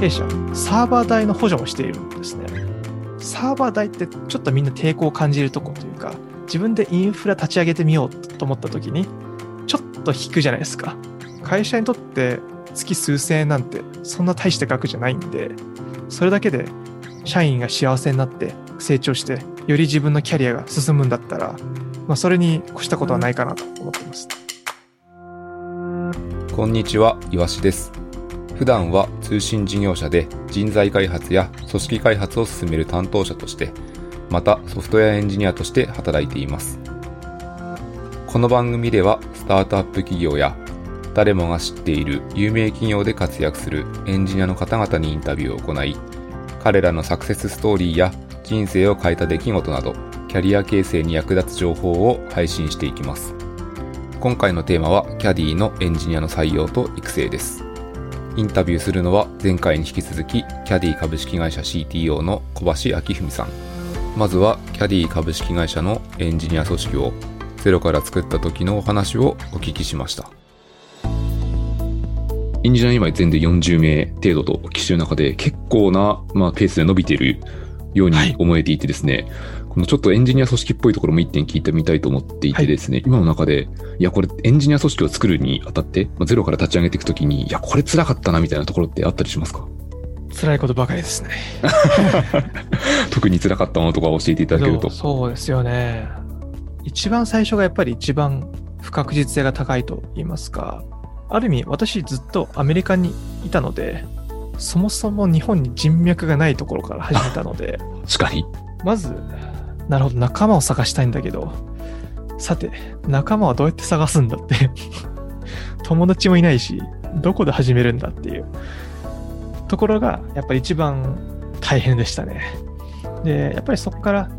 弊社、サーバー代の補助もしているんですね。サーバー代ってちょっとみんな抵抗を感じるとこというか、自分でインフラ立ち上げてみようと思った時に、ちょっと引くじゃないですか。会社にとって月数千円なんてそんな大した額じゃないんで、それだけで社員が幸せになって成長して、より自分のキャリアが進むんだったら、まあ、それに越したことはないかなと思ってます。こんにちは、いわしです。普段は通信事業者で人材開発や組織開発を進める担当者として、またソフトウェアエンジニアとして働いています。この番組ではスタートアップ企業や誰もが知っている有名企業で活躍するエンジニアの方々にインタビューを行い、彼らのサクセスストーリーや人生を変えた出来事など、キャリア形成に役立つ情報を配信していきます。今回のテーマは、キャディのエンジニアの採用と育成です。インタビューするのは前回に引き続き、キャディ株式会社 CTO の小橋明文さん。まずは、キャディ株式会社のエンジニア組織をゼロから作った時のお話をお聞きしました。エンジニア今全然40名程度とお聞きしている中で結構な、まあ、ペースで伸びているように思えていてですね、はい、このちょっとエンジニア組織っぽいところも一点聞いてみたいと思っていてですね、はい、今の中で、いや、これエンジニア組織を作るにあたって、まあ、ゼロから立ち上げていくときに、いや、これ辛かったなみたいなところってあったりしますか？辛いことばかりですね。特に辛かったものとか教えていただけると。そうですよね。一番最初がやっぱり一番不確実性が高いと言いますか、ある意味私ずっとアメリカにいたので、そもそも日本に人脈がないところから始めたので、確かに。まず、なるほど、仲間を探したいんだけど、さて、仲間はどうやって探すんだって。友達もいないし、どこで始めるんだっていう。ところが、やっぱり一番大変でしたね。で、やっぱりそこから、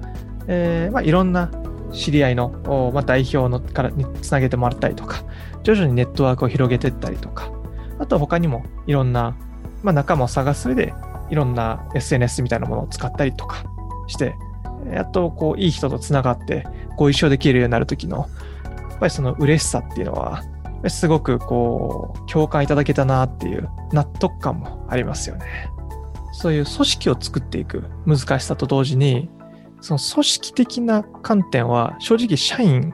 えーまあ、いろんな知り合いの、まあ、代表のからにつなげてもらったりとか、徐々にネットワークを広げていったりとか、あとは他にもいろんなまあ、仲間を探す上で、いろんな SNS みたいなものを使ったりとかして、やっとこういい人とつながってご一緒できるようになる時の、やっぱりその嬉しさっていうのは、すごくこう共感いただけたなっていう納得感もありますよね。そういう組織を作っていく難しさと同時に、その組織的な観点は正直社員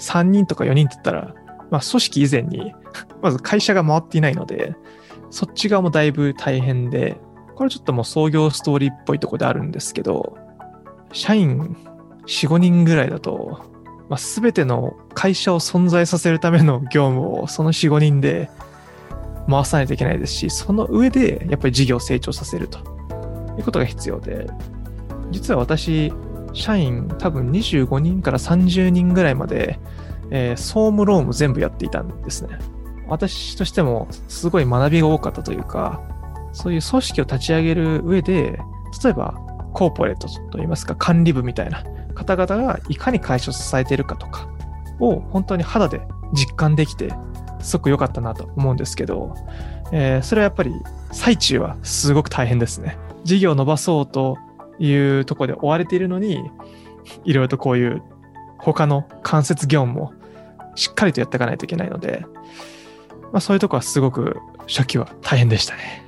3人とか4人って言ったら、まあ組織以前に まず会社が回っていないので、そっち側もだいぶ大変で、これちょっともう創業ストーリーっぽいとこであるんですけど、社員4、5人ぐらいだと、まあ、全ての会社を存在させるための業務をその4、5人で回さないといけないですし、その上でやっぱり事業を成長させるということが必要で、実は私、社員多分25人から30人ぐらいまで、えー、総務労務全部やっていたんですね。私としてもすごい学びが多かったというか、そういう組織を立ち上げる上で、例えばコーポレートといいますか管理部みたいな方々がいかに会社を支えているかとかを本当に肌で実感できて、すごく良かったなと思うんですけど、えー、それはやっぱり最中はすごく大変ですね。事業を伸ばそうというとこで追われているのに、いろいろとこういう他の間接業務もしっかりとやっていかないといけないので、まあ、そういうとこはすごく初期は大変でしたね。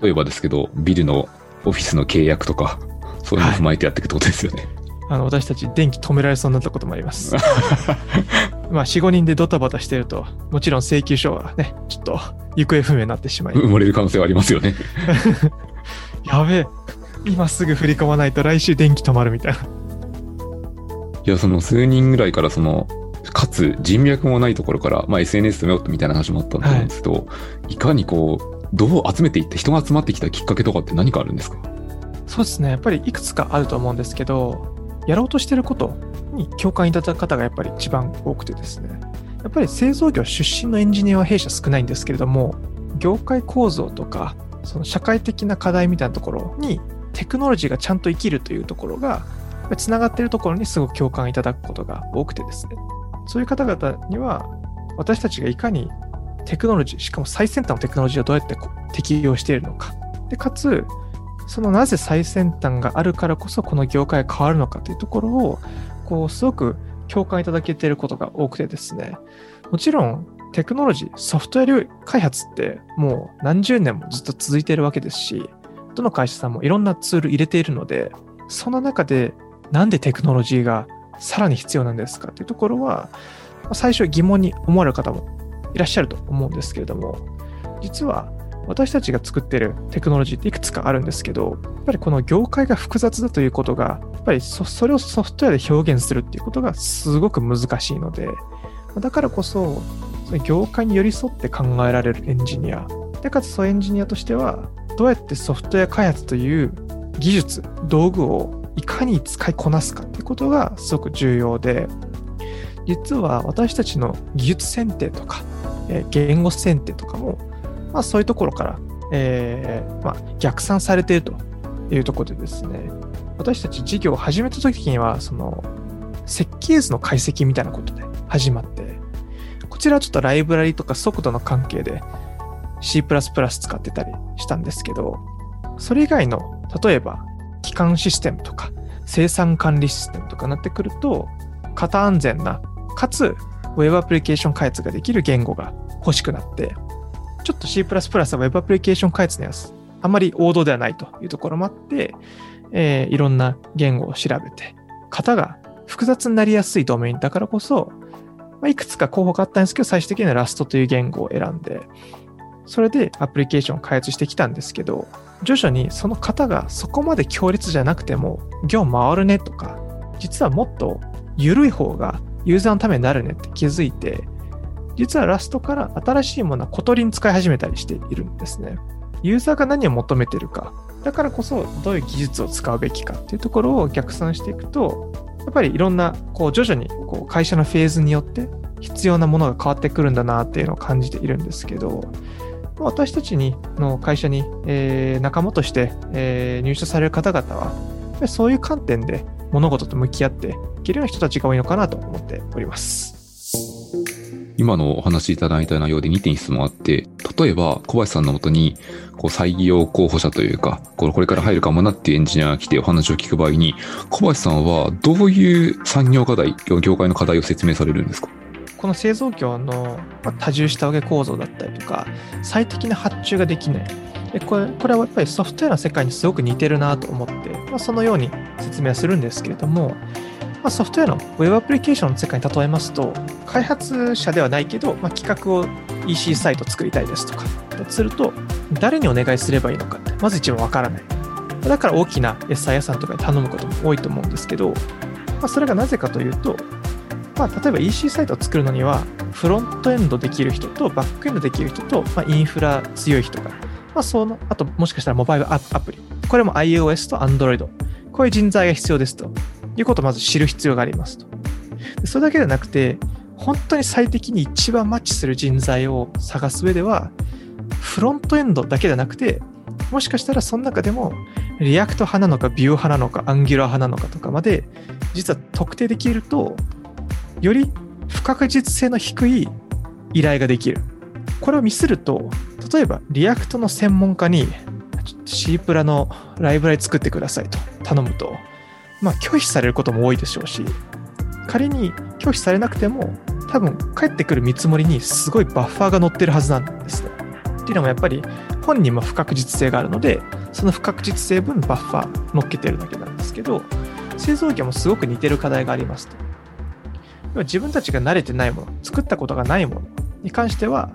例えばですけど、ビルのオフィスの契約とか、そういうのを踏まえてやっていくってことですよね。はい、あの私たち電気止められそうになったこともあります。まあ4、5人でドタバタしてると、もちろん請求書はね、ちょっと行方不明になってしまい。埋もれる可能性はありますよね。やべえ、今すぐ振り込まないと来週電気止まるみたいな。いや、その数人ぐらいからそのかつ人脈もないところから、まあ、SNS とめようみたいな話もあったと思うんですけど、はい、いかにこう、どう集めていって人が集まってきたきっかけとかって何かあるんですか？そうですね。やっぱりいくつかあると思うんですけど、やろうとしてることに共感いただく方がやっぱり一番多くてですね。やっぱり製造業出身のエンジニアは弊社少ないんですけれども、業界構造とか、その社会的な課題みたいなところにテクノロジーがちゃんと生きるというところが、つながっているところにすごく共感いただくことが多くてですね。そういう方々には、私たちがいかにテクノロジー、しかも最先端のテクノロジーをどうやって適用しているのか。で、かつ、そのなぜ最先端があるからこそこの業界が変わるのかというところを、こう、すごく共感いただけていることが多くてですね、もちろんテクノロジー、ソフトウェア開発ってもう何十年もずっと続いているわけですし、どの会社さんもいろんなツール入れているので、その中でなんでテクノロジーがさらに必要なんですかっていうところは、最初疑問に思われる方もいらっしゃると思うんですけれども、実は私たちが作っているテクノロジーっていくつかあるんですけど、やっぱりこの業界が複雑だということが、やっぱりそれをソフトウェアで表現するっていうことがすごく難しいので、だからこそ、その業界に寄り添って考えられるエンジニア、でかつそのエンジニアとしては、どうやってソフトウェア開発という技術、道具をいかに使いこなすかっていうことがすごく重要で、実は私たちの技術選定とか、え言語選定とかも、まあ、そういうところから、えー、まあ、逆算されているというところでですね、私たち事業を始めた時には、その設計図の解析みたいなことで始まって、こちらはちょっとライブラリとか速度の関係で C++ 使ってたりしたんですけど、それ以外の、例えば、機関システムとか、生産管理システムとかになってくると、型安全な、かつ、ウェブアプリケーション開発ができる言語が欲しくなって、ちょっと C++ は Web アプリケーション開発のやつ、あまり王道ではないというところもあって、えー、いろんな言語を調べて、型が複雑になりやすいドメインだからこそ、まあ、いくつか候補があったんですけど、最終的にはラストという言語を選んで、それでアプリケーションを開発してきたんですけど、徐々にその型がそこまで強烈じゃなくても、業回るねとか、実はもっと緩い方がユーザーのためになるねって気づいて、実はラストから新しいものは小鳥に使い始めたりしているんですね。ユーザーが何を求めてるか、だからこそどういう技術を使うべきかっていうところを逆算していくと、やっぱりいろんな、こう徐々にこう会社のフェーズによって必要なものが変わってくるんだなっていうのを感じているんですけど、私たちにの会社に、えー、仲間として、えー、入社される方々は、そういう観点で物事と向き合っていけるような人たちが多いのかなと思っております。今のお話しいただいた内容で2点質問あって、例えば小林さんのもとに、こう採用候補者というか、これから入るかもなっていうエンジニアが来てお話を聞く場合に、小林さんはどういう産業課題、業界の課題を説明されるんですか？この製造業の多重下請け構造だったりとか、最適な発注ができない。でこれこれはやっぱりソフトウェアの世界にすごく似てるなと思って、まあ、そのように説明するんですけれども、まあ、ソフトウェアの Web アプリケーションの世界に例えますと、開発者ではないけど、まあ、企画を EC サイト作りたいですとか、すると、誰にお願いすればいいのかって、まず一番わからない。だから大きな SI さんとかに頼むことも多いと思うんですけど、まあ、それがなぜかというと、まあ、例えば EC サイトを作るのには、フロントエンドできる人とバックエンドできる人と、まあ、インフラ強い人が、まあ、その、あともしかしたらモバイルアプリ、これも iOS と Android、こういう人材が必要ですということをまず知る必要がありますと。それだけではなくて、本当に最適に一番マッチする人材を探す上では、フロントエンドだけではなくて、もしかしたらその中でも、 React 派なのか、 Vue 派なのか、 Angular 派なのかとかまで、実は特定できると、より不確実性の低い依頼ができる。これをミスると、例えば React の専門家に、C プラのライブラリ作ってくださいと頼むと、まあ、拒否されることも多いでしょうし、仮に拒否されなくても、多分返ってくる見積もりにすごいバッファーが乗ってるはずなんですね。っていうのもやっぱり本人も不確実性があるので、その不確実性分バッファー乗っけてるだけなんですけど、製造業もすごく似てる課題がありますと。自分たちが慣れてないもの、作ったことがないものに関しては、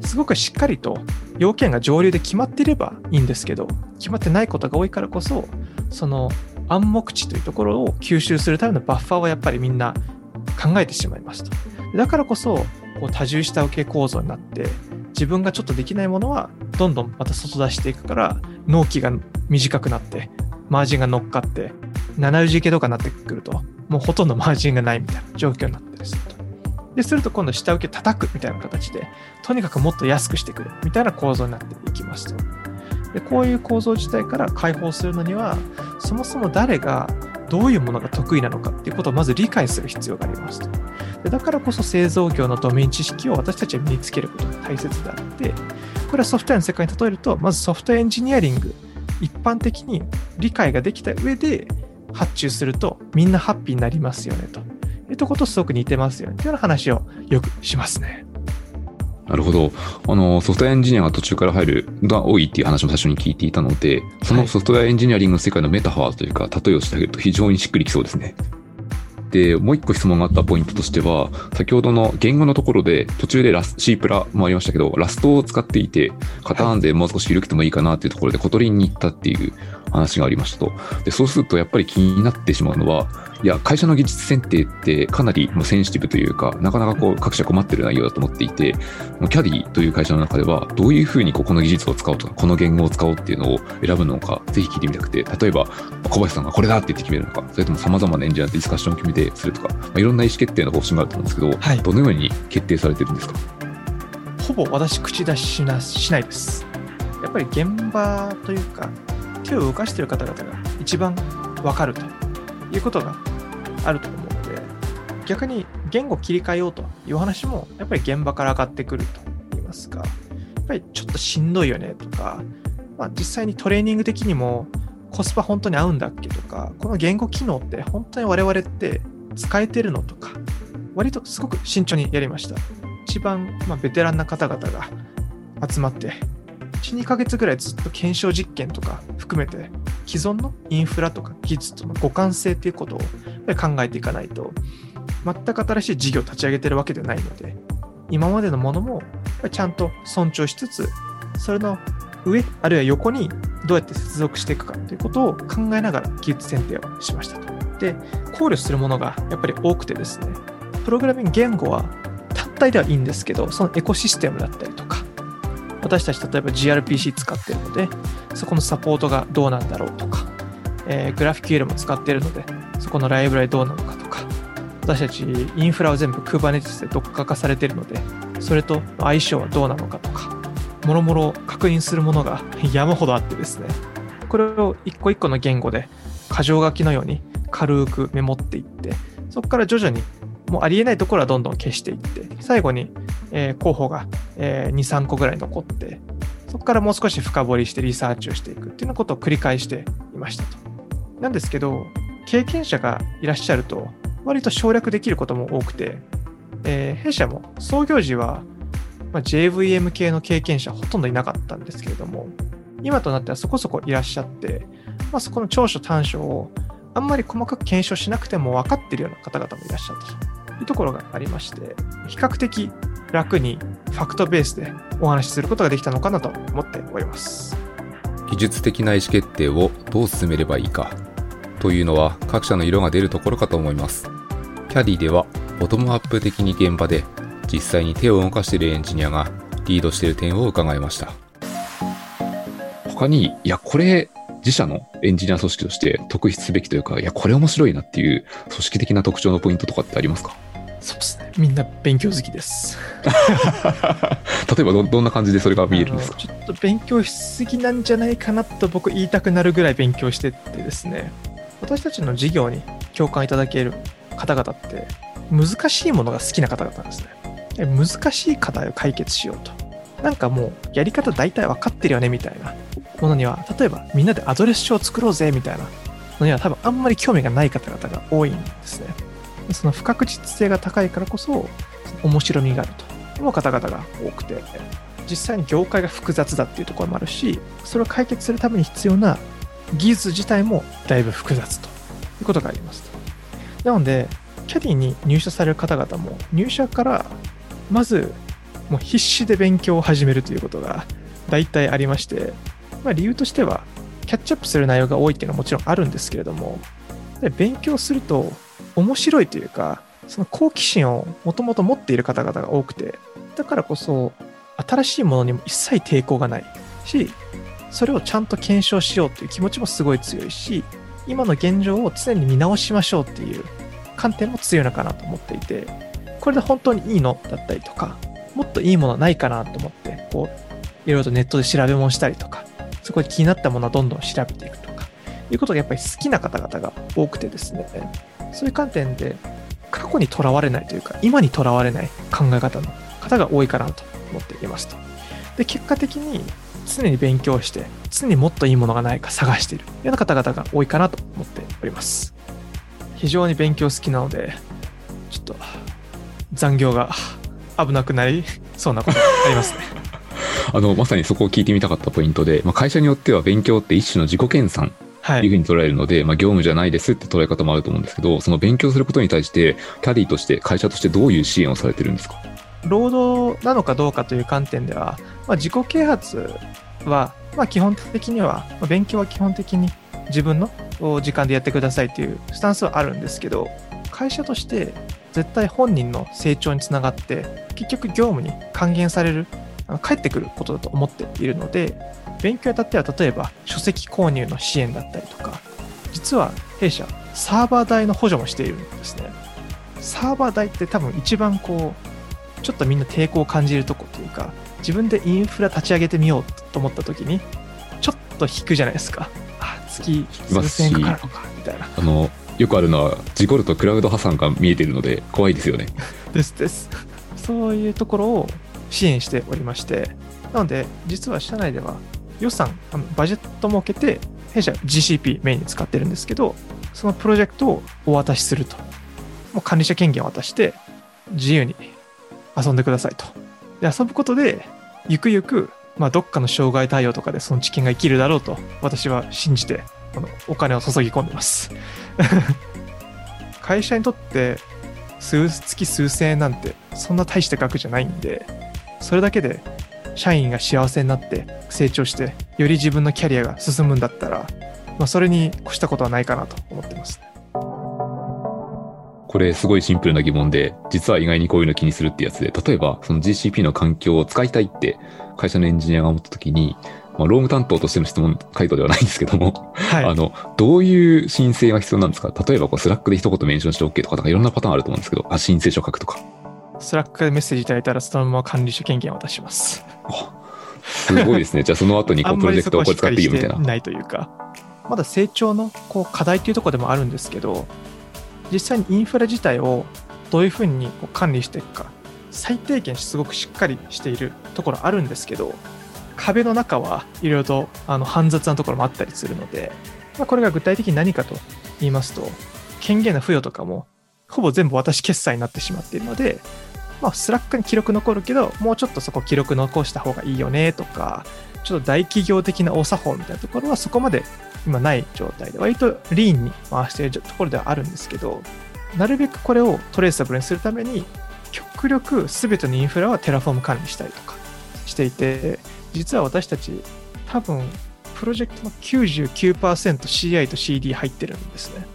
すごくしっかりと要件が上流で決まっていればいいんですけど、決まってないことが多いからこそ、その暗黙知というところを吸収するためのバッファーをやっぱりみんな考えてしまいますと。だからこそ、こう多重下請け構造になって、自分がちょっとできないものはどんどんまた外出していくから、納期が短くなって、マージンが乗っかって、7次系とかになってくると、もうほとんどマージンがないみたいな状況になったりすると。で、すると今度下請け叩くみたいな形で、とにかくもっと安くしてくれみたいな構造になっていきますと。でこういう構造自体から解放するのにはそもそも誰がどういうものが得意なのかっていうことをまず理解する必要がありますとでだからこそ製造業のドメイン知識を私たちは身につけることが大切であってこれはソフトウェアの世界に例えるとまずソフトウェアエンジニアリング一般的に理解ができた上で発注するとみんなハッピーになりますよねというとことすごく似てますよねというような話をよくしますね。なるほど。あの、ソフトウェアエンジニアが途中から入るのが多いっていう話も最初に聞いていたので、そのソフトウェアエンジニアリングの世界のメタファーというか、例えをしてあげると非常にしっくりきそうですね。で、もう一個質問があったポイントとしては、先ほどの言語のところで、途中でラス C プラもありましたけど、ラストを使っていて、カターンでもう少し緩くてもいいかなっていうところで、 Kotlin に行ったっていう話がありましたと。で、そうするとやっぱり気になってしまうのは、いや、会社の技術選定ってかなりもうセンシティブというか、なかなかこう各社困ってる内容だと思っていて、キャディという会社の中では、どういうふうにここの技術を使おうとか、この言語を使おうっていうのを選ぶのか、ぜひ聞いてみたくて、例えば、小林さんがこれだって言って決めるのか、それとも様々なエンジニアでディスカッションを決めてするとか、まあ、いろんな意思決定の方針があると思うんですけど、はいどのように決定されてるんですか？ほぼ私口出ししなしないです。やっぱり現場というか、手を動かしている方々が一番わかるということがあると思うので、逆に言語切り替えようという話も、やっぱり現場から上がってくると言いますか、やっぱりちょっとしんどいよねとか、まあ、実際にトレーニング的にもコスパ本当に合うんだっけとか、この言語機能って本当に我々って使えてるのとか、割とすごく慎重にやりました。一番、ま、ベテランな方々が集まって、1、2ヶ月ぐらいずっと検証実験とか含めて、既存のインフラとか技術との互換性ということを考えていかないと、全く新しい事業を立ち上げてるわけではないので、今までのものもちゃんと尊重しつつ、それの上、あるいは横にどうやって接続していくかということを考えながら技術選定をしましたと。で、考慮するものがやっぱり多くてですね、プログラミング言語は単体ではいいんですけど、そのエコシステムだったりとか、私たち例えば gRPC 使ってるので、そこのサポートがどうなんだろうとか、えー、GraphQL も使ってるので、そこのライブラリどうなのかとか、私たちインフラは全部 Kubernetes で Docker 化されてるので、それと相性はどうなのかとか、もろもろ確認するものが 山ほどあってですね、これを一個一個の言語で箇条書きのように軽くメモっていって、そこから徐々にもうありえないところはどんどん消していって、最後に、えー候補が、えー2、3個ぐらい残って、そこからもう少し深掘りしてリサーチをしていくっていうようなことを繰り返していましたと。なんですけど、経験者がいらっしゃると、割と省略できることも多くて、えー弊社も創業時は、まあ、JVM 系の経験者ほとんどいなかったんですけれども、今となってはそこそこいらっしゃって、まあ、そこの長所短所をあんまり細かく検証しなくても分かってるような方々もいらっしゃったというところがありまして、比較的楽にファクトベースでお話しすることができたのかなと思っております。技術的な意思決定をどう進めればいいかというのは各社の色が出るところかと思います。キャディではボトムアップ的に現場で実際に手を動かしているエンジニアがリードしている点を伺いました。他に、いや、これ自社のエンジニア組織として特筆すべきというか、いや、これ面白いなっていう組織的な特徴のポイントとかってありますか？そうですね。みんな勉強好きです。例えばどどんな感じでそれが見えるんですか？ちょっと勉強しすぎなんじゃないかなと僕言いたくなるぐらい勉強してってですね、私たちの事業に共感いただける方々って、難しいものが好きな方々なんですね。で難しい課題を解決しようと。なんかもうやり方大体分かってるよねみたいなものには、例えばみんなでアドレス帳を作ろうぜみたいなのには多分あんまり興味がない方々が多いんですね。その不確実性が高いからこそ面白みがあると思う方々が多くて、実際に業界が複雑だっていうところもあるし、それを解決するために必要な技術自体もだいぶ複雑ということがありますと。なので、キャディに入社される方々も入社からまずもう必死で勉強を始めるということが大体ありまして、まあ、理由としてはキャッチアップする内容が多いっていうのはもちろんあるんですけれども、勉強すると面白いというか、その好奇心をもともと持っている方々が多くて、だからこそ新しいものにも一切抵抗がないし、それをちゃんと検証しようという気持ちもすごい強いし、今の現状を常に見直しましょうっていう観点も強いのかなと思っていて、これで本当にいいのだったりとか、もっといいものないかなと思って、こう、いろいろとネットで調べ物したりとか、そこで気になったものはどんどん調べていくとか、いうことがやっぱり好きな方々が多くてですね、そういう観点で過去にとらわれないというか、今にとらわれない考え方の方が多いかなと思っていますと。で、結果的に常に勉強して、常にもっといいものがないか探しているような方々が多いかなと思っております。非常に勉強好きなので、ちょっと残業が危なくなりそんなことありますね。あの、まさにそこを聞いてみたかったポイントで、まあ、会社によっては勉強って一種の自己研鑽はい。いうふうに捉えるので、まあ、業務じゃないですって捉え方もあると思うんですけど、その勉強することに対して、キャディとして、会社としてどういう支援をされてるんですか？労働なのかどうかという観点では、まあ、自己啓発は、まあ、基本的には、まあ勉強は基本的に自分のお時間でやってくださいというスタンスはあるんですけど、会社として絶対本人の成長につながって、結局業務に還元される、あの返ってくることだと思っているので、勉強にあたっては例えば書籍購入の支援だったりとか、実は弊社、サーバー代の補助もしているんですね。サーバー代って多分一番こう、ちょっとみんな抵抗を感じるとこというか、自分でインフラ立ち上げてみようと思った時に、ちょっと引くじゃないですか。あ、月数千円かかるのか、みたいな。あの、よくあるのは、事故るとクラウド破産が見えているので、怖いですよね。ですです。そういうところを支援しておりまして、なので、実は社内では予算、バジェット設けて、弊社 GCP メインに使ってるんですけど、そのプロジェクトをお渡しすると。もう管理者権限を渡して、自由に遊んでくださいと。で、遊ぶことで、ゆくゆく、まあ、どっかの障害対応とかでその知見が生きるだろうと、私は信じて、あのお金を注ぎ込んでます。会社にとって、数月数千円なんてそんな大した額じゃないんでそれだけで社員が幸せになって成長してより自分のキャリアが進むんだったら、まあ、それに越したことはないかなと思ってます。これすごいシンプルな疑問で、実は意外にこういうの気にするってやつで、例えばその GCP の環境を使いたいって会社のエンジニアが思った時に、まあ、労務担当としての質問回答ではないんですけども、はい。あの、どういう申請が必要なんですか？例えばこう Slack で一言メンションして OK とか、なんかいろんなパターンあると思うんですけど、あ、申請書書くとか。Slack でメッセージいただいたらそのまま管理者権限を渡しますあすごいですね。じゃあその後にこ あうんプロジェクトをこれ使っていいよみたいな。ないというかまだ成長のこう課題というところでもあるんですけど実際にインフラ自体をどういうふうにこう管理していくか最低限すごくしっかりしているところあるんですけど壁の中はいろいろとあの煩雑なところもあったりするので、まあ、これが具体的に何かと言いますと権限の付与とかもほぼ全部私決裁になってしまっているので、まあ、 Slack に記録残るけどもうちょっとそこ記録残した方がいいよねとかちょっと大企業的なお作法みたいなところはそこまで今ない状態で割と lean に回しているところではあるんですけどなるべくこれを traceable にするために極力全てのインフラは Terraform 管理したりとかしていて実は私たち多分プロジェクトの 99%CI と CD 入ってるんですね。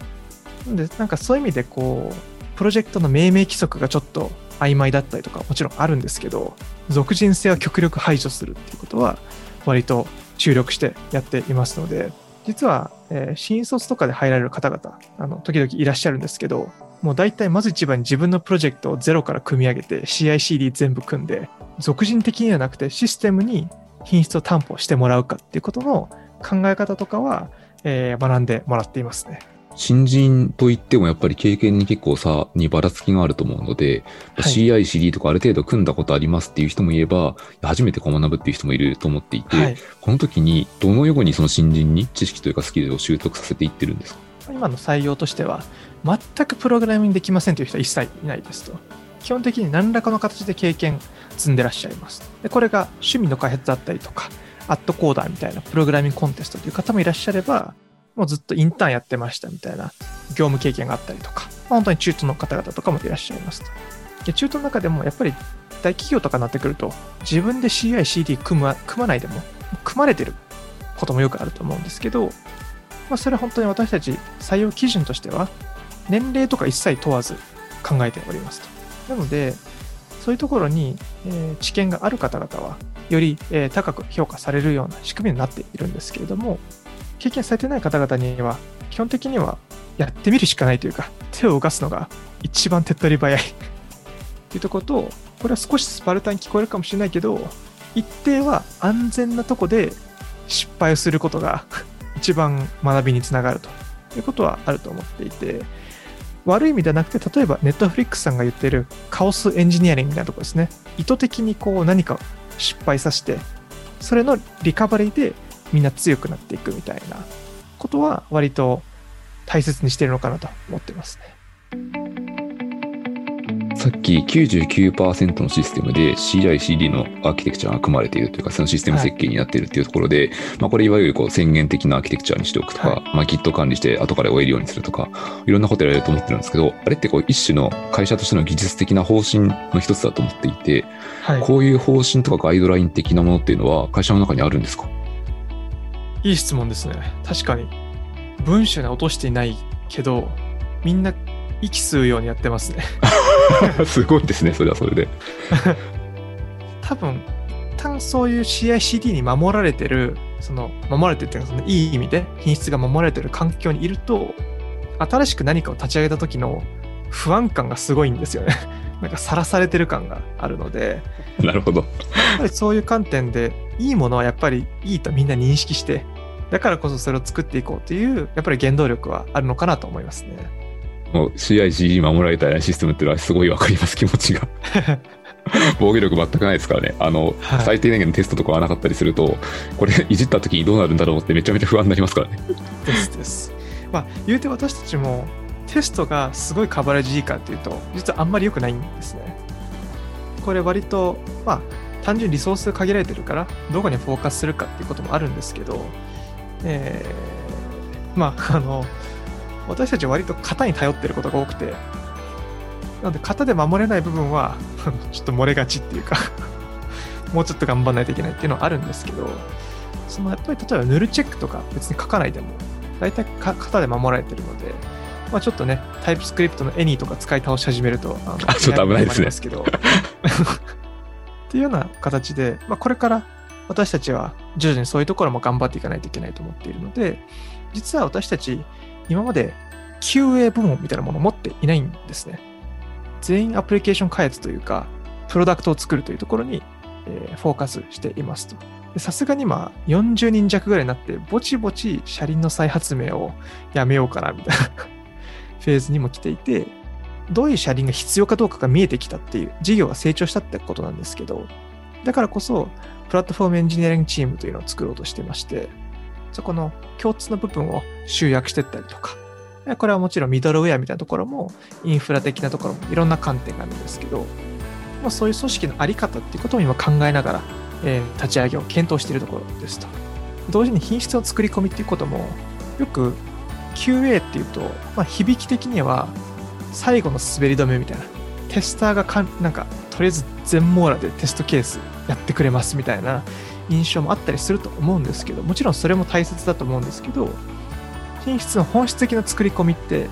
なんでなんかそういう意味でこうプロジェクトの命名規則がちょっと曖昧だったりとかもちろんあるんですけど俗人性は極力排除するっていうことは割と注力してやっていますので実は、えー新卒とかで入られる方々あの時々いらっしゃるんですけどもう大体まず一番に自分のプロジェクトをゼロから組み上げて CICD 全部組んで俗人的にはなくてシステムに品質を担保してもらうかっていうことの考え方とかは、えー学んでもらっていますね。新人といってもやっぱり経験に結構差にばらつきがあると思うので、はい。CI、CD とかある程度組んだことありますっていう人もいれば、初めてこう学ぶっていう人もいると思っていて、はい、この時にどのようにその新人に知識というかスキルを習得させていってるんですか？今の採用としては全くプログラミングできませんという人は一切いないですと。基本的に何らかの形で経験積んでらっしゃいます。でこれが趣味の開発だったりとかアットコーダーみたいなプログラミングコンテストという方もいらっしゃればもうずっとインターンやってましたみたいな業務経験があったりとか、まあ本当に中途の方々とかもいらっしゃいますとで中途の中でもやっぱり大企業とかになってくると自分で CI/CD 組ま組まないでも組まれてることもよくあると思うんですけど、まあ、それは本当に私たち採用基準としては年齢とか一切問わず考えておりますと。なので、そういうところに、えー知見がある方々は、より、え高く評価されるような仕組みになっているんですけれども、経験されてない方々には、基本的にはやってみるしかないというか、手を動かすのが一番手っ取り早い というとこと、これは少しスパルタに聞こえるかもしれないけど、一定は安全なとこで失敗をすることが 一番学びにつながるということはあると思っていて、悪い意味ではなくて、例えばネットフリックスさんが言ってるカオスエンジニアリングみたいなところですね。意図的にこう何か失敗させて、それのリカバリーでみんな強くなっていくみたいなことは割と大切にしてるのかなと思ってますね。さっき99%のシステムで CI/CD のアーキテクチャが組まれているというか、そのシステム設計になっているっていうところで、まあこれいわゆるこう宣言的なアーキテクチャにしておくとか、はいまあ Git 管理して後から終えるようにするとか、いろんなことやられると思ってるんですけど、あれってこう一種の会社としての技術的な方針の一つだと思っていて、はい。こういう方針とかガイドライン的なものっていうのは会社の中にあるんですか？いい質問ですね。確かに。文章に落としていないけど、みんな息吸うようにやってますね。すごいですね、それはそれで。多分、一旦そういう CICD に守られてる、その、守られてるっていうか、そのいい意味で品質が守られてる環境にいると、新しく何かを立ち上げた時の不安感がすごいんですよね。なんかさらされてる感があるので、なるほど。やっぱりそういう観点で、いいものはやっぱりいいとみんな認識して、だからこそそれを作っていこうという、やっぱり原動力はあるのかなと思いますね。もう CICD 守られたシステムっていうのはすごいわかります、気持ちが。防御力全くないですからね。あの、はい最低限のテストとかはなかったりすると、これいじった時にどうなるんだろうってめちゃめちゃ不安になりますからね。ですです。まあ、言うて私たちもテストがすごいカバレージいいかっていうと、実はあんまり良くないんですね。これ割と、まあ、単純にリソースが限られてるから、どこにフォーカスするかっていうこともあるんですけど、えーまあ、あの、私たちは割と型に頼ってることが多くて、なので型で守れない部分は、ちょっと漏れがちっていうか、もうちょっと頑張らないといけないっていうのはあるんですけど、そのやっぱり例えばヌルチェックとか別に書かないでも、大体か型で守られてるので、まあ、ちょっとね、タイプスクリプトのエニーとか使い倒し始めると、あのあちょっと危ないですねやりもありますけど。っていうような形で、まあ、これから私たちは徐々にそういうところも頑張っていかないといけないと思っているので、実は私たち、今まで QA 部門みたいなものを持っていないんですね。全員アプリケーション開発というか、プロダクトを作るというところに、えーフォーカスしていますと。さすがに今40人弱ぐらいになって、ぼちぼち車輪の再発明をやめようかなみたいな フェーズにも来ていて、どういう車輪が必要かどうかが見えてきたっていう、事業が成長したってことなんですけど、だからこそ、プラットフォームエンジニアリングチームというのを作ろうとしてまして、そこの共通の部分を集約していったりとか、これはもちろんミドルウェアみたいなところも、インフラ的なところもいろんな観点があるんですけど、まあ、そういう組織のあり方っていうことを今考えながら、えー立ち上げを検討しているところですと。同時に品質の作り込みっていうことも、よく QA っていうと、まあ、響き的には最後の滑り止めみたいな。テスターがかんなんか、とりあえず全網羅でテストケースやってくれますみたいな印象もあったりすると思うんですけど、もちろんそれも大切だと思うんですけど、品質の本質的な作り込みって、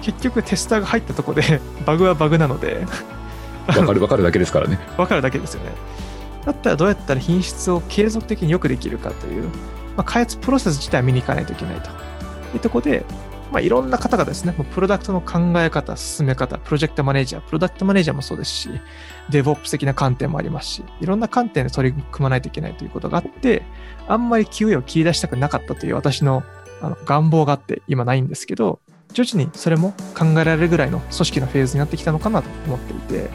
結局テスターが入ったとこで バグはバグなので、わかるわかるだけですからね。分かるだけですよね。だったらどうやったら品質を継続的によくできるかという、まあ、開発プロセス自体を見に行かないといけないというところで、まあ、いろんな方がですね、プロダクトの考え方、進め方、プロジェクトマネージャー、プロダクトマネージャーもそうですし、DevOps 的な観点もありますし、いろんな観点で取り組まないといけないということがあって、あんまり QA を切り出したくなかったという私のあの願望があって今ないんですけど、徐々にそれも考えられるぐらいの組織のフェーズになってきたのかなと思っていて、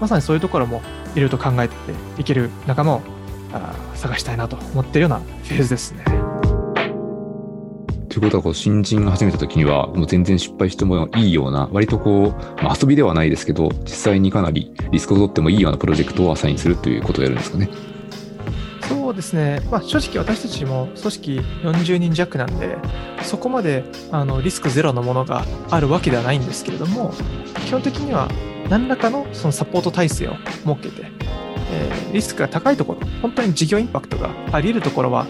まさにそういうところもいろいろと考えていける仲間を探したいなと思っているようなフェーズですね。ということはこう、新人が始めた時には、もう全然失敗してもいいような、割とこう、まあ、遊びではないですけど、実際にかなりリスクを取ってもいいようなプロジェクトをアサインするということをやるんですかね。そうですね、まあ、正直私たちも組織40人弱なんで、そこまであのリスクゼロのものがあるわけではないんですけれども、基本的には何らかのそのサポート体制を設けて、えーリスクが高いところ、本当に事業インパクトがあり得るところは、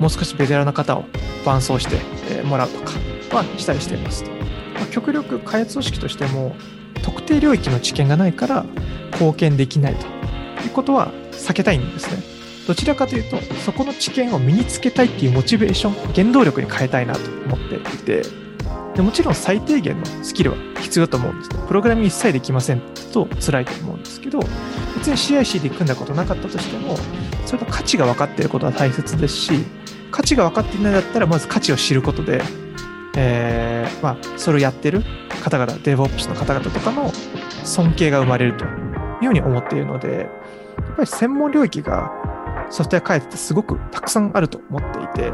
もう少しベテランの方を伴走して、もらうとかはしたりしていますと。まあ極力開発組織としても、特定領域の知見がないから貢献できないということは避けたいんですね。どちらかというと、そこの知見を身につけたいっていうモチベーション、原動力に変えたいなと思っていて、でもちろん最低限のスキルは必要だと思うんですね。プログラミング一切できませんと辛いと思うんですけど、別に CICD 組んだことなかったとしても、それの価値が分かっていることは大切ですし、価値が分かっていないんだったら、まず価値を知ることで、えーまあ、それをやってる方々、DevOps の方々とかの尊敬が生まれるというふうに思っているので、やっぱり専門領域がソフトウェア開発ってすごくたくさんあると思っていて、や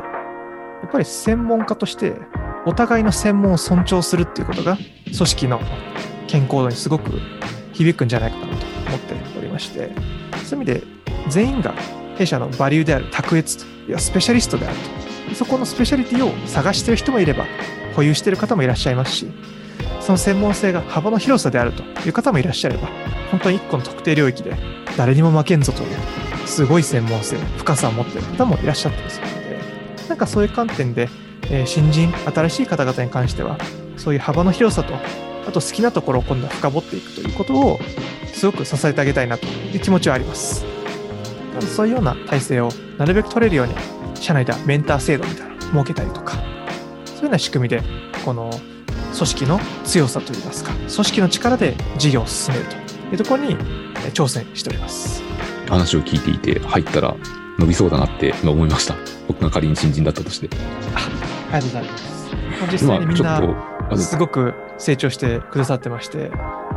っぱり専門家としてお互いの専門を尊重するっていうことが組織の健康度にすごく響くんじゃないかなと思っておりまして、そういう意味で全員が弊社のバリューである卓越、いや、スペシャリストであると。そこのスペシャリティを探してる人もいれば、保有してる方もいらっしゃいますし、その専門性が幅の広さであるという方もいらっしゃれば、本当に一個の特定領域で誰にも負けんぞという、すごい専門性、深さを持っている方もいらっしゃったりするので、なんかそういう観点で、え新人、新しい方々に関しては、そういう幅の広さと、あと好きなところを今度は深掘っていくということを、すごく支えてあげたいなという気持ちはあります。なのでそういうような体制をなるべく取れるように、社内ではメンター制度みたいなのを設けたりとか、そういうような仕組みで、この組織の強さといいますか、組織の力で事業を進めるというところにえー挑戦しております。話を聞いていて、入ったら伸びそうだなって今思いました。僕が仮に新人だったとして。ありがとうございます。実際にみんなちょっと、あのすごく成長してくださってまして、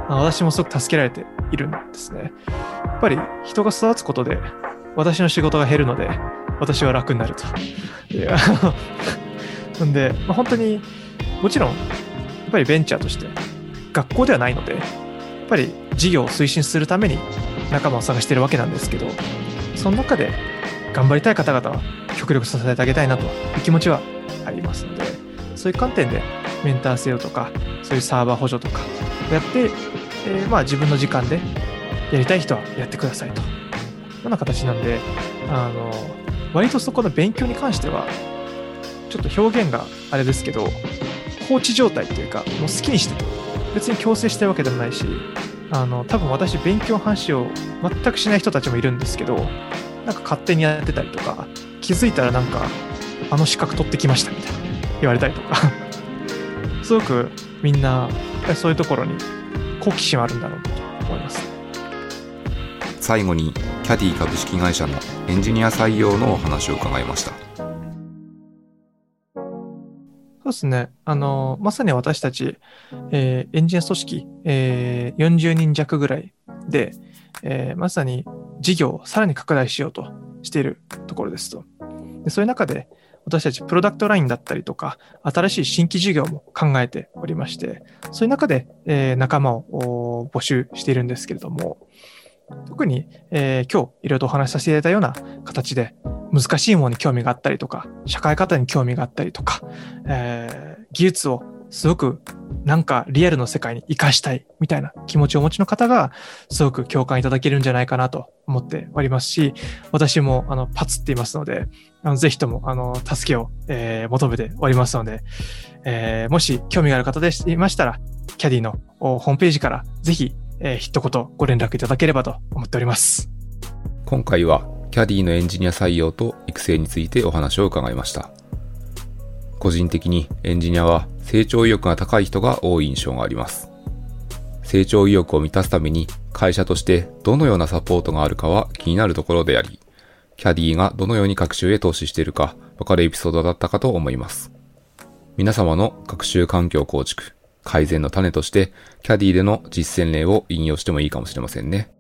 あ私もすごく助けられているんですね。やっぱり人が育つことで私の仕事が減るので、私は楽になると。なんで、まあ、本当にもちろん、やっぱりベンチャーとして学校ではないので、やっぱり事業を推進するために仲間を探してるわけなんですけど、その中で頑張りたい方々は極力支えてあげたいなという気持ちはありますので、そういう観点でメンター制度とか、そういうサーバー補助とかやって、えーまあ自分の時間でやりたい人はやってくださいと。ような形なんで、あの、割とそこの勉強に関しては、ちょっと表現があれですけど、放置状態っていうか、もう好きにして別に強制してるわけでもないし、あの、多分私勉強話を全くしない人たちもいるんですけど、なんか勝手にやってたりとか、気づいたらなんか、あの資格取ってきましたみたいな言われたりとか、すごくみんな、そういうところに好奇心はあるんだろうと思います。最後に、キャディ株式会社のエンジニア採用のお話を伺いました。そうですね。あの、まさに私たち、えーエンジニア組織、えー40人弱ぐらいで、えーまさに事業をさらに拡大しようとしているところですと。でそういう中で、私たちプロダクトラインだったりとか、新しい新規事業も考えておりまして、そういう中で、えー仲間を募集しているんですけれども、特に、えー今日いろいろとお話しさせていただいたような形で、難しいものに興味があったりとか、社会方に興味があったりとか、えー技術をすごくなんかリアルの世界に活かしたいみたいな気持ちをお持ちの方がすごく共感いただけるんじゃないかなと思っておりますし、私もあのパツっていますので、あのぜひともあの助けを、えー求めておりますので、えーもし興味がある方でいましたら、キャディのホームページからぜひ、えー一言ご連絡いただければと思っております。今回は、キャディのエンジニア採用と育成についてお話を伺いました。個人的にエンジニアは成長意欲が高い人が多い印象があります。成長意欲を満たすために会社としてどのようなサポートがあるかは気になるところであり、キャディがどのように学習へ投資しているかわかるエピソードだったかと思います。皆様の学習環境構築、改善の種として、キャディでの実践例を引用してもいいかもしれませんね。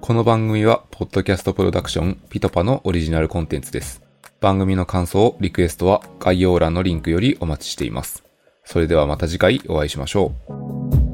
この番組は、ポッドキャストプロダクション、ピトパのオリジナルコンテンツです。番組の感想、リクエストは概要欄のリンクよりお待ちしています。それではまた次回お会いしましょう。